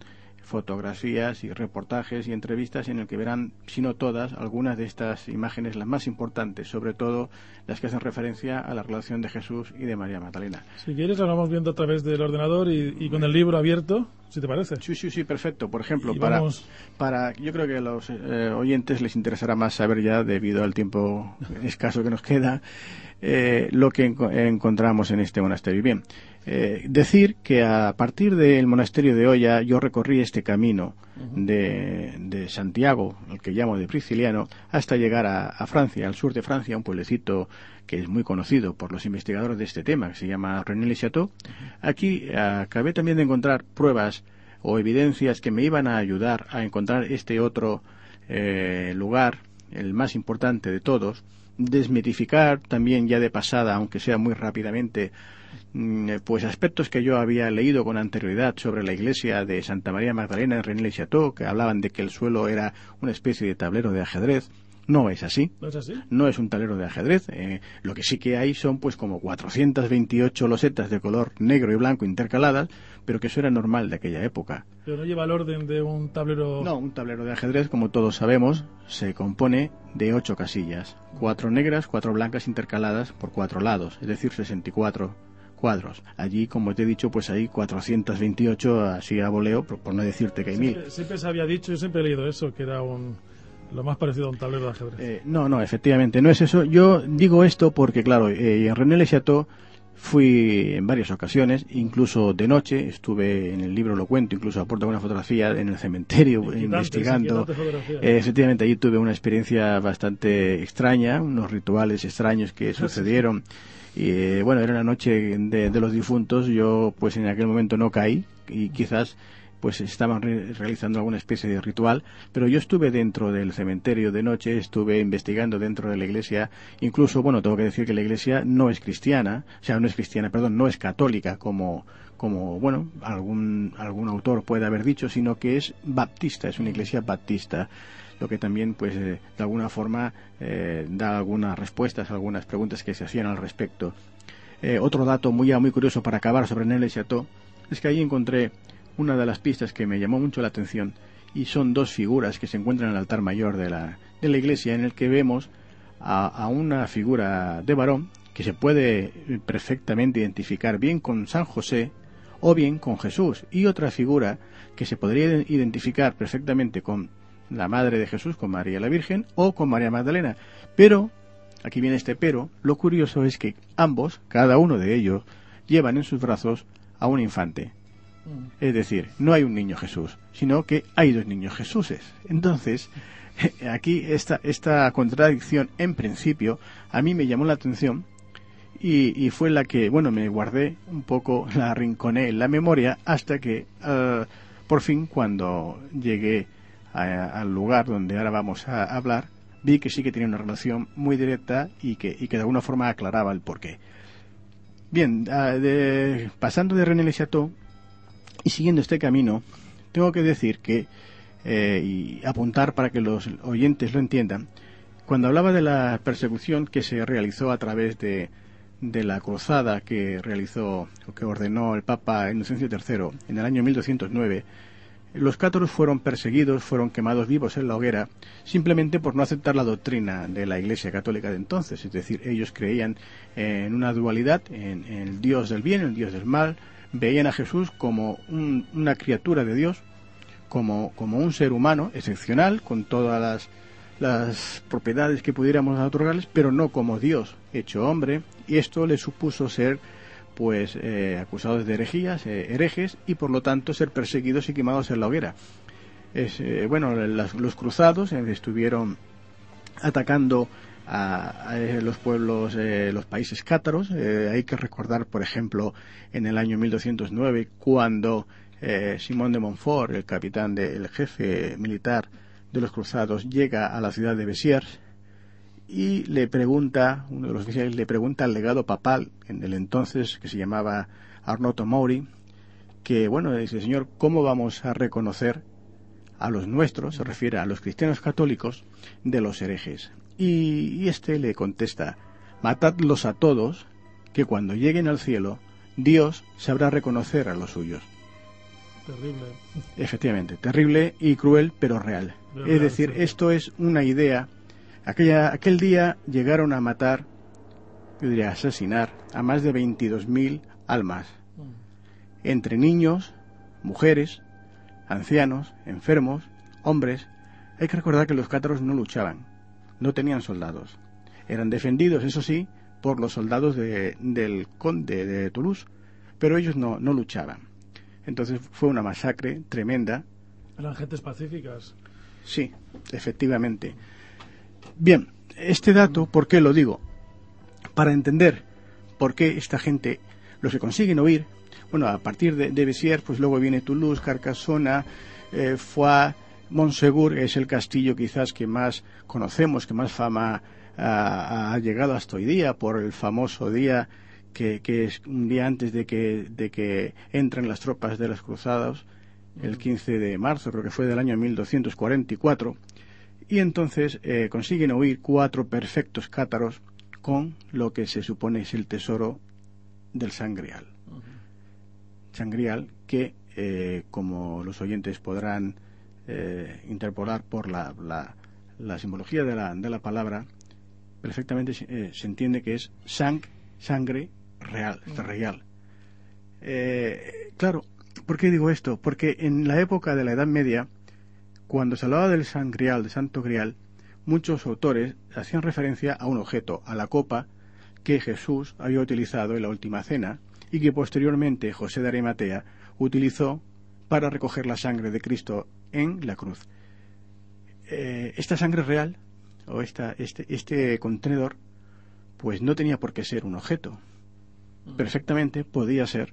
fotografías y reportajes y entrevistas en el que verán, si no todas, algunas de estas imágenes, las más importantes, sobre todo las que hacen referencia a la relación de Jesús y de María Magdalena. Si quieres, lo vamos viendo a través del ordenador y, con el libro abierto, si te parece. Sí, sí, sí, perfecto. Por ejemplo, para, para, yo creo que a los eh, oyentes les interesará más saber ya, debido al tiempo escaso que nos queda, eh, lo que encontramos en este monasterio. Bien, eh, decir que a partir del monasterio de Oya yo recorrí este camino de, Santiago, el que llamo de Prisciliano, hasta llegar a, Francia, al sur de Francia, un pueblecito que es muy conocido por los investigadores de este tema, que se llama René Le Chateau. Aquí acabé también de encontrar pruebas o evidencias que me iban a ayudar a encontrar este otro eh, lugar, el más importante de todos, desmitificar también ya de pasada, aunque sea muy rápidamente, eh, pues aspectos que yo había leído con anterioridad sobre la iglesia de Santa María Magdalena en René Chateau, que hablaban de que el suelo era una especie de tablero de ajedrez. No es así. ¿No es así? No es un tablero de ajedrez. Eh, lo que sí que hay son pues como 428 losetas de color negro y blanco intercaladas, pero que eso era normal de aquella época. Pero no lleva el orden de un tablero... No, un tablero de ajedrez, como todos sabemos, se compone de ocho casillas. Cuatro negras, cuatro blancas intercaladas por cuatro lados, es decir, 64 cuadros. Allí, como te he dicho, pues hay 428 así a voleo, por, no decirte que hay mil. Siempre se había dicho, yo siempre he leído eso, que era un, lo más parecido a un tablero de ajedrez. Eh, no, no, efectivamente, no es eso. Yo digo esto porque, claro, eh, en René Le Chateau fui en varias ocasiones, incluso de noche, estuve en el libro lo cuento, incluso aporto una fotografía en el cementerio investigando. Eh, efectivamente, allí tuve una experiencia bastante extraña, unos rituales extraños que sucedieron. Y eh, bueno, era la noche de, los difuntos, yo pues en aquel momento no caí y quizás pues estaban realizando alguna especie de ritual, pero yo estuve dentro del cementerio de noche, estuve investigando dentro de la iglesia, incluso, bueno, tengo que decir que la iglesia no es cristiana, o sea, no es cristiana, perdón, no es católica como, como bueno, algún, algún autor puede haber dicho, sino que es baptista, es una iglesia baptista lo que también pues eh, de alguna forma eh, da algunas respuestas a algunas preguntas que se hacían al respecto. Eh, otro dato muy, muy curioso para acabar sobre Nele Chateau es que ahí encontré una de las pistas que me llamó mucho la atención y son dos figuras que se encuentran en el altar mayor de la, de la iglesia en el que vemos a una figura de varón que se puede perfectamente identificar bien con San José o bien con Jesús y otra figura que se podría identificar perfectamente con la madre de Jesús con María la Virgen o con María Magdalena. Pero, aquí viene este pero, lo curioso es que ambos, cada uno de ellos, llevan en sus brazos a un infante. Mm. Es decir, no hay un niño Jesús, sino que hay dos niños Jesuses. Entonces, aquí esta, esta contradicción, en principio, a mí me llamó la atención y, fue la que, bueno, me guardé un poco, la rinconé en la memoria hasta que, ah, por fin, cuando llegué al lugar donde ahora vamos a hablar, vi que sí que tenía una relación muy directa y que, y que de alguna forma aclaraba el porqué. Bien, ah, pasando de René Le Chateau y siguiendo este camino, tengo que decir que, eh, y apuntar para que los oyentes lo entiendan, cuando hablaba de la persecución que se realizó a través de, de la cruzada que realizó o que ordenó el Papa Inocencio III en el año 1209, los cátaros fueron perseguidos, fueron quemados vivos en la hoguera, simplemente por no aceptar la doctrina de la Iglesia Católica de entonces. Es decir, ellos creían en una dualidad, en, el Dios del bien, el Dios del mal, veían a Jesús como una criatura de Dios, como, como un ser humano excepcional, con todas las, las propiedades que pudiéramos otorgarles, pero no como Dios hecho hombre, y esto le supuso ser pues eh, acusados de herejías, eh, herejes, y por lo tanto ser perseguidos y quemados en la hoguera. Es, eh, bueno, los cruzados estuvieron atacando a, los pueblos, los países cátaros. hay que recordar, por ejemplo, en el año 1209, cuando Simón de Montfort, el capitán del jefe militar de los cruzados, llega a la ciudad de Besiers, y le pregunta, uno de los oficiales le pregunta al legado papal, en el entonces que se llamaba Arnoto Mauri, que bueno, dice, Señor, ¿cómo vamos a reconocer a los nuestros, se refiere a los cristianos católicos, de los herejes? Y, y este le contesta, matadlos a todos, que cuando lleguen al cielo, Dios sabrá reconocer a los suyos. Terrible. Efectivamente, terrible y cruel, pero real. es decir, esto es una idea Aquella, aquel día llegaron a matar, yo diría asesinar, a más de 22.000 almas, mm. entre niños, mujeres, ancianos, enfermos, hombres. Hay que recordar que los cátaros no luchaban, no tenían soldados. Eran defendidos, eso sí, por los soldados del conde de Toulouse, pero ellos no, no luchaban. Entonces fue una masacre tremenda. Eran gentes pacíficas. Sí, efectivamente. Bien, este dato, ¿por qué lo digo? Para entender por qué esta gente, los que consiguen oír, bueno, a partir de, de pues luego viene Toulouse, Carcassona, eh, Foix, Montsegur, es el castillo quizás que más conocemos, que más fama ha, llegado hasta hoy día, por el famoso día que, es un día antes de que, de que entren las tropas de las cruzadas, el 15 de marzo, creo que fue del año 1244, y entonces eh, consiguen oír cuatro perfectos cátaros con lo que se supone es el tesoro del sangrial. Sangrial que, eh, como los oyentes podrán eh, interpolar por la, la, simbología de la, de la, palabra, perfectamente se, entiende que es sang, sangre real, real. claro, ¿por qué digo esto? Porque en la época de la Edad Media, cuando se hablaba del San Grial, de Santo Grial, muchos autores hacían referencia a un objeto, a la copa que Jesús había utilizado en la última cena y que posteriormente José de Arimatea utilizó para recoger la sangre de Cristo en la cruz. Eh, esta sangre real, o esta, este, este contenedor, pues no tenía por qué ser un objeto. Mm. Perfectamente podía ser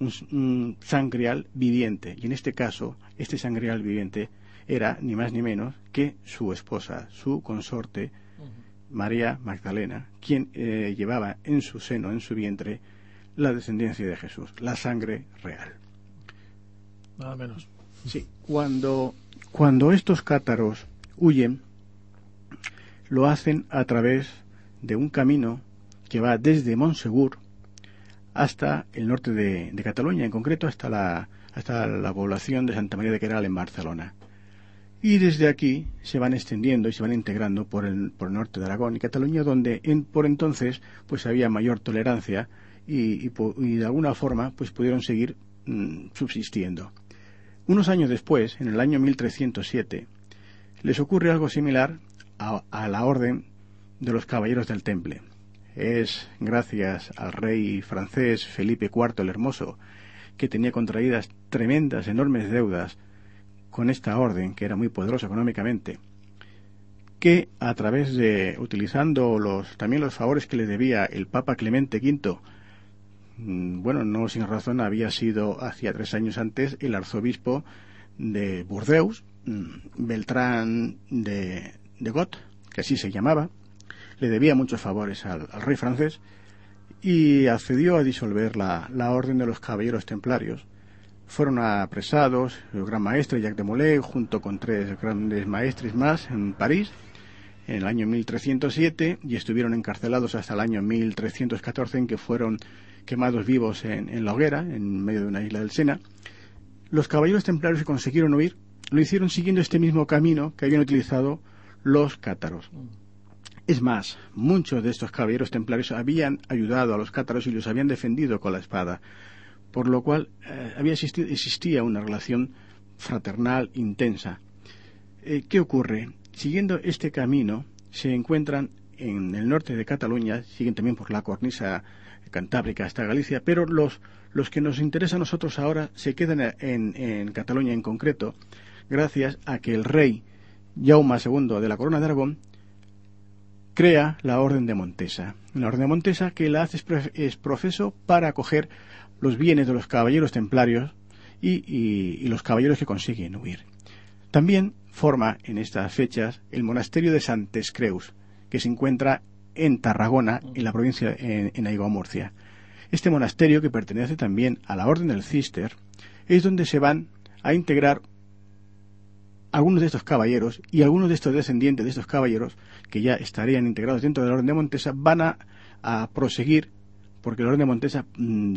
un, un, sangrial viviente. Y en este caso, este sangrial viviente era ni más ni menos que su esposa, su consorte, María Magdalena, quien eh, llevaba en su seno, en su vientre, la descendencia de Jesús, la sangre real. Nada menos. Sí, cuando, cuando estos cátaros huyen, lo hacen a través de un camino que va desde Montsegur hasta el norte de, de Cataluña, en concreto hasta la, hasta la población de Santa María de Queral en Barcelona. Y desde aquí se van extendiendo y se van integrando por el, por el norte de Aragón y Cataluña, donde por entonces pues había mayor tolerancia y, de alguna forma pues pudieron seguir mm, subsistiendo. Unos años después, en el año 1307, les ocurre algo similar a, a la orden de los caballeros del Temple. Es gracias al rey francés Felipe IV el Hermoso, que tenía contraídas tremendas, enormes deudas con esta orden, que era muy poderosa económicamente, que a través de, utilizando los, también los favores que le debía el Papa Clemente V, mm, bueno, no sin razón, había sido hacía tres años antes el arzobispo de Burdeos, mm, Beltrán de, de que así se llamaba, le debía muchos favores al, rey francés y accedió a disolver la, la orden de los caballeros templarios, fueron apresados el gran maestre Jacques de Molay junto con tres grandes maestres más en París en el año 1307 y estuvieron encarcelados hasta el año 1314 en que fueron quemados vivos en, la hoguera en medio de una isla del Sena. Los caballeros templarios que consiguieron huir lo hicieron siguiendo este mismo camino que habían utilizado los cátaros. Es más, muchos de estos caballeros templarios habían ayudado a los cátaros y los habían defendido con la espada por lo cual eh, había existía una relación fraternal intensa. Eh, ¿Qué ocurre? Siguiendo este camino, se encuentran en el norte de Cataluña, siguen también por la cornisa Cantábrica hasta Galicia, pero los, los que nos interesa a nosotros ahora se quedan en, en Cataluña en concreto, gracias a que el rey Jaume II de la Corona de Aragón crea la Orden de Montesa. La Orden de Montesa que la hace es profeso para acoger los bienes de los caballeros templarios y, los caballeros que consiguen huir. También forma en estas fechas el monasterio de Santes Creus, que se encuentra en Tarragona, en la provincia en, en Murcia. Este monasterio, que pertenece también a la Orden del Cister, es donde se van a integrar algunos de estos caballeros y algunos de estos descendientes de estos caballeros, que ya estarían integrados dentro de la Orden de Montesa, van a, proseguir, porque la Orden de Montesa mm,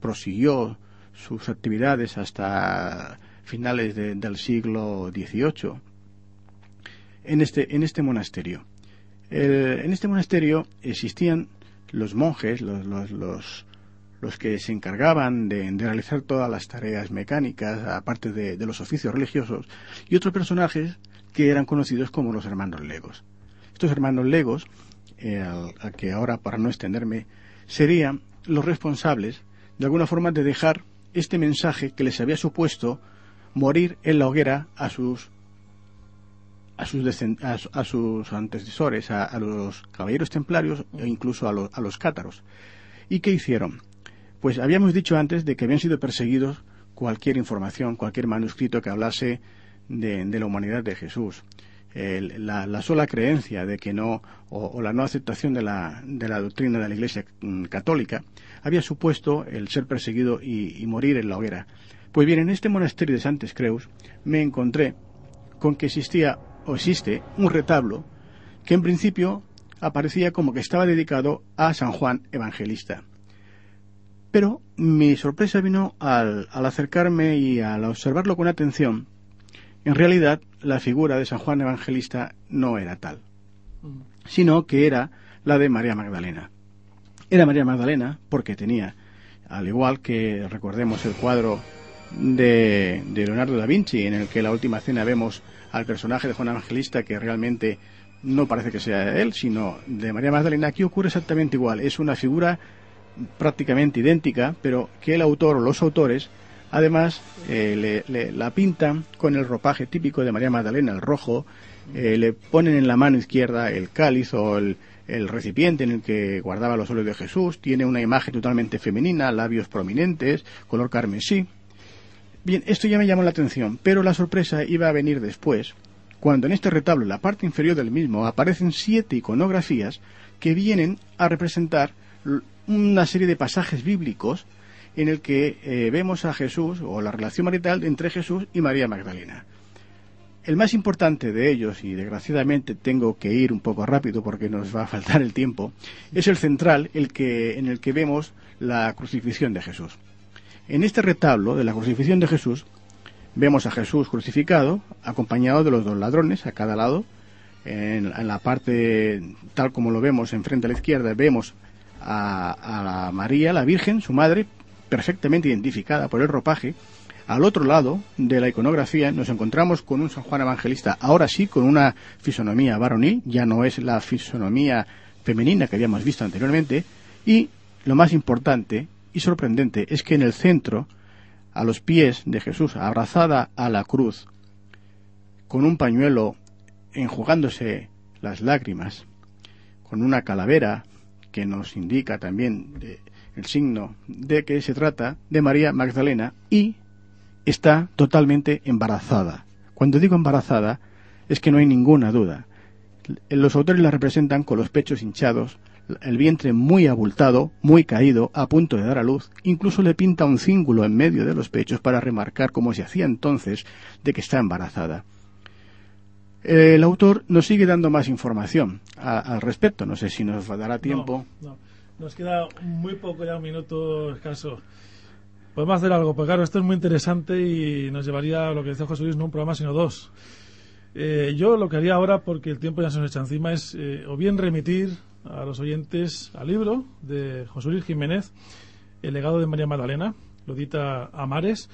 prosiguió sus actividades hasta finales del siglo XVIII en este, en este monasterio. en este monasterio existían los monjes, los, los, los, que se encargaban de, realizar todas las tareas mecánicas, aparte de, los oficios religiosos, y otros personajes que eran conocidos como los hermanos legos. Estos hermanos legos, eh, a que ahora para no extenderme, serían los responsables de alguna forma de dejar este mensaje que les había supuesto morir en la hoguera a sus a sus, a, sus antecesores, a, los caballeros templarios e incluso a, a los cátaros. ¿Y qué hicieron? Pues habíamos dicho antes de que habían sido perseguidos cualquier información, cualquier manuscrito que hablase de, la humanidad de Jesús. La, sola creencia de que no, o, la no aceptación de la, de la, doctrina de la Iglesia mm, católica, había supuesto el ser perseguido y, morir en la hoguera. Pues bien, en este monasterio de Santes Creus me encontré con que existía o existe un retablo que en principio aparecía como que estaba dedicado a San Juan Evangelista. Pero mi sorpresa vino al, al, acercarme y al observarlo con atención. En realidad, la figura de San Juan Evangelista no era tal, mm. sino que era la de María Magdalena. Era María Magdalena porque tenía, al igual que recordemos el cuadro de, Leonardo da Vinci, en el que la última cena vemos al personaje de Juan Evangelista que realmente no parece que sea él, sino de María Magdalena, aquí ocurre exactamente igual. Es una figura prácticamente idéntica, pero que el autor o los autores además eh, le, la pintan con el ropaje típico de María Magdalena, el rojo, eh, le ponen en la mano izquierda el cáliz o el, el recipiente en el que guardaba los óleos de Jesús, tiene una imagen totalmente femenina, labios prominentes, color carmesí. Bien, esto ya me llamó la atención, pero la sorpresa iba a venir después, cuando en este retablo, en la parte inferior del mismo, aparecen siete iconografías que vienen a representar una serie de pasajes bíblicos en el que eh, vemos a Jesús o la relación marital entre Jesús y María Magdalena. El más importante de ellos, y desgraciadamente tengo que ir un poco rápido porque nos va a faltar el tiempo, es el central, el que, en el que vemos la crucifixión de Jesús. En este retablo de la crucifixión de Jesús vemos a Jesús crucificado, acompañado de los dos ladrones a cada lado. En, la parte, tal como lo vemos enfrente a la izquierda, vemos a, a María, la Virgen, su madre, perfectamente identificada por el ropaje, al otro lado de la iconografía nos encontramos con un San Juan Evangelista, ahora sí con una fisonomía varonil, ya no es la fisonomía femenina que habíamos visto anteriormente, y lo más importante y sorprendente es que en el centro, a los pies de Jesús, abrazada a la cruz, con un pañuelo enjugándose las lágrimas, con una calavera que nos indica también el signo de que se trata de María Magdalena y está totalmente embarazada. Cuando digo embarazada, es que no hay ninguna duda. Los autores la representan con los pechos hinchados, el vientre muy abultado, muy caído, a punto de dar a luz, incluso le pinta un cíngulo en medio de los pechos para remarcar, como se hacía entonces, de que está embarazada. El autor nos sigue dando más información al respecto. No sé si nos dará tiempo. Nos queda muy poco, ya un minuto escaso. Podemos hacer algo, porque claro, esto es muy interesante y nos llevaría a lo que dice José Luis, no un programa, sino dos. Eh, yo lo que haría ahora, porque el tiempo ya se nos echa encima, es eh, o bien remitir a los oyentes al libro de José Luis Jiménez, El legado de María Magdalena, lo Amares,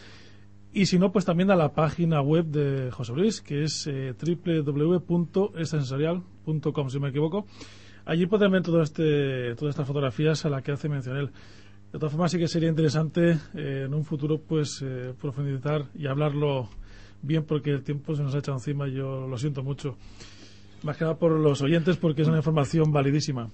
y si no, pues también a la página web de José Luis, que es eh, www.essensorial.com, si me equivoco. Allí podrán ver todo este, todas estas fotografías a las que hace mención él. De todas formas, sí que sería interesante eh, en un futuro pues eh, profundizar y hablarlo bien porque el tiempo se nos ha echado encima y yo lo siento mucho. Más que nada por los oyentes porque es una información validísima.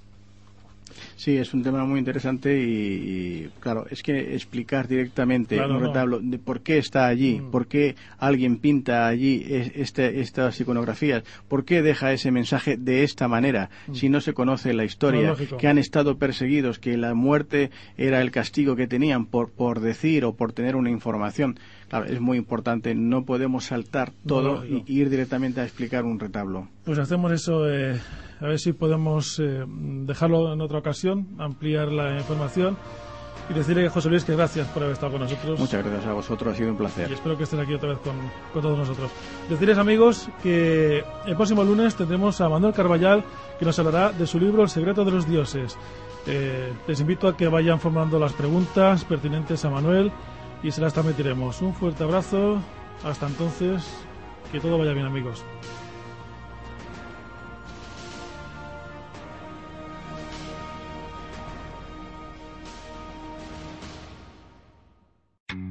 Sí, es un tema muy interesante y, claro, es que explicar directamente un retablo de por qué está allí, mm. por qué alguien pinta allí este, estas iconografías, por qué deja ese mensaje de esta manera, mm. si no se conoce la historia, que han estado perseguidos, que la muerte era el castigo que tenían por, por decir o por tener una información. Claro, es muy importante, no podemos saltar todo y ir directamente a explicar un retablo. Pues hacemos eso. Eh a ver si podemos eh, dejarlo en otra ocasión, ampliar la información y decirle a José Luis que gracias por haber estado con nosotros. Muchas gracias a vosotros, ha sido un placer. Y espero que estén aquí otra vez con, todos nosotros. Decirles, amigos, que el próximo lunes tendremos a Manuel Carballal, que nos hablará de su libro El secreto de los dioses. Eh, les invito a que vayan formulando las preguntas pertinentes a Manuel y se las transmitiremos. Un fuerte abrazo. Hasta entonces, que todo vaya bien, amigos.